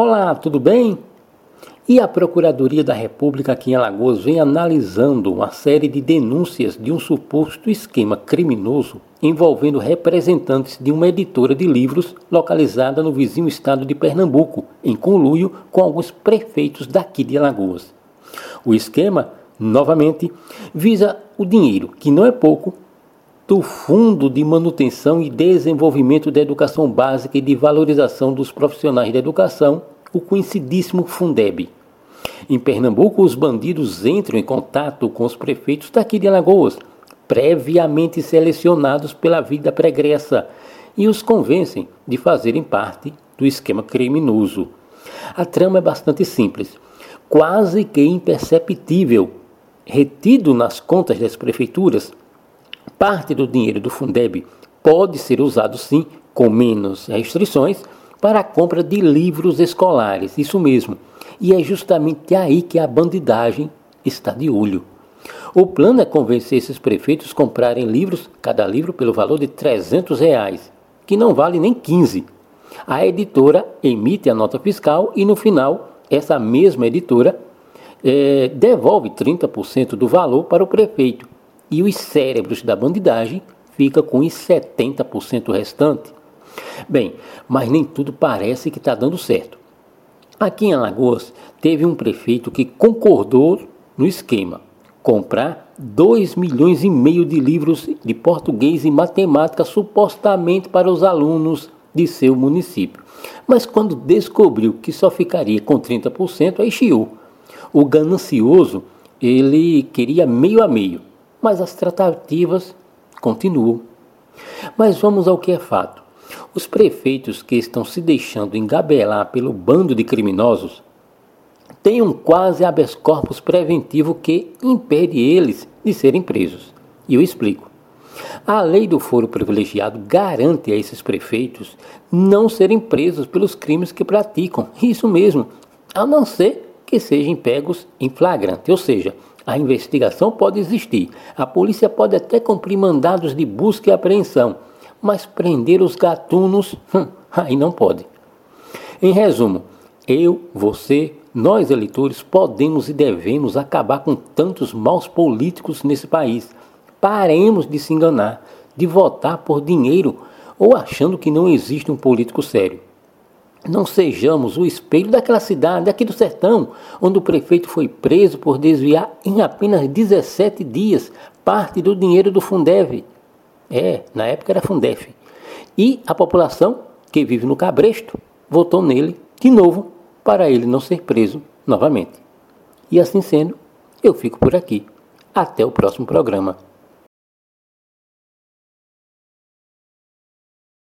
Olá, tudo bem? E a Procuradoria da República aqui em Alagoas vem analisando uma série de denúncias de um suposto esquema criminoso envolvendo representantes de uma editora de livros localizada no vizinho estado de Pernambuco, em conluio com alguns prefeitos daqui de Alagoas. O esquema, novamente, visa o dinheiro, que não é pouco, do Fundo de Manutenção e Desenvolvimento da Educação Básica e de Valorização dos Profissionais da Educação, o conhecidíssimo Fundeb. Em Pernambuco, os bandidos entram em contato com os prefeitos daqui de Alagoas, previamente selecionados pela vida pregressa, e os convencem de fazerem parte do esquema criminoso. A trama é bastante simples, quase que imperceptível. Retido nas contas das prefeituras, Parte do dinheiro do Fundeb pode ser usado sim, com menos restrições, para a compra de livros escolares, isso mesmo. E é justamente aí que a bandidagem está de olho. O plano é convencer esses prefeitos a comprarem livros, cada livro pelo valor de 300 reais, que não vale nem 15. A editora emite a nota fiscal e no final essa mesma editora é, devolve 30% do valor para o prefeito e os cérebros da bandidagem fica com os 70% restante. Bem, mas nem tudo parece que está dando certo. Aqui em Alagoas, teve um prefeito que concordou no esquema comprar 2 milhões e meio de livros de português e matemática supostamente para os alunos de seu município. Mas quando descobriu que só ficaria com 30%, aí chiou. O ganancioso, ele queria meio a meio mas as tratativas continuam. Mas vamos ao que é fato. Os prefeitos que estão se deixando engabelar pelo bando de criminosos têm um quase habeas corpus preventivo que impede eles de serem presos. E eu explico. A lei do foro privilegiado garante a esses prefeitos não serem presos pelos crimes que praticam. Isso mesmo, a não ser que sejam pegos em flagrante, ou seja, a investigação pode existir. A polícia pode até cumprir mandados de busca e apreensão, mas prender os gatunos, hum, aí não pode. Em resumo, eu, você, nós eleitores podemos e devemos acabar com tantos maus políticos nesse país. Paremos de se enganar, de votar por dinheiro ou achando que não existe um político sério. Não sejamos o espelho daquela cidade, aqui do sertão, onde o prefeito foi preso por desviar em apenas 17 dias parte do dinheiro do Fundeb. É, na época era Fundef. E a população que vive no Cabresto votou nele de novo para ele não ser preso novamente. E assim sendo, eu fico por aqui. Até o próximo programa.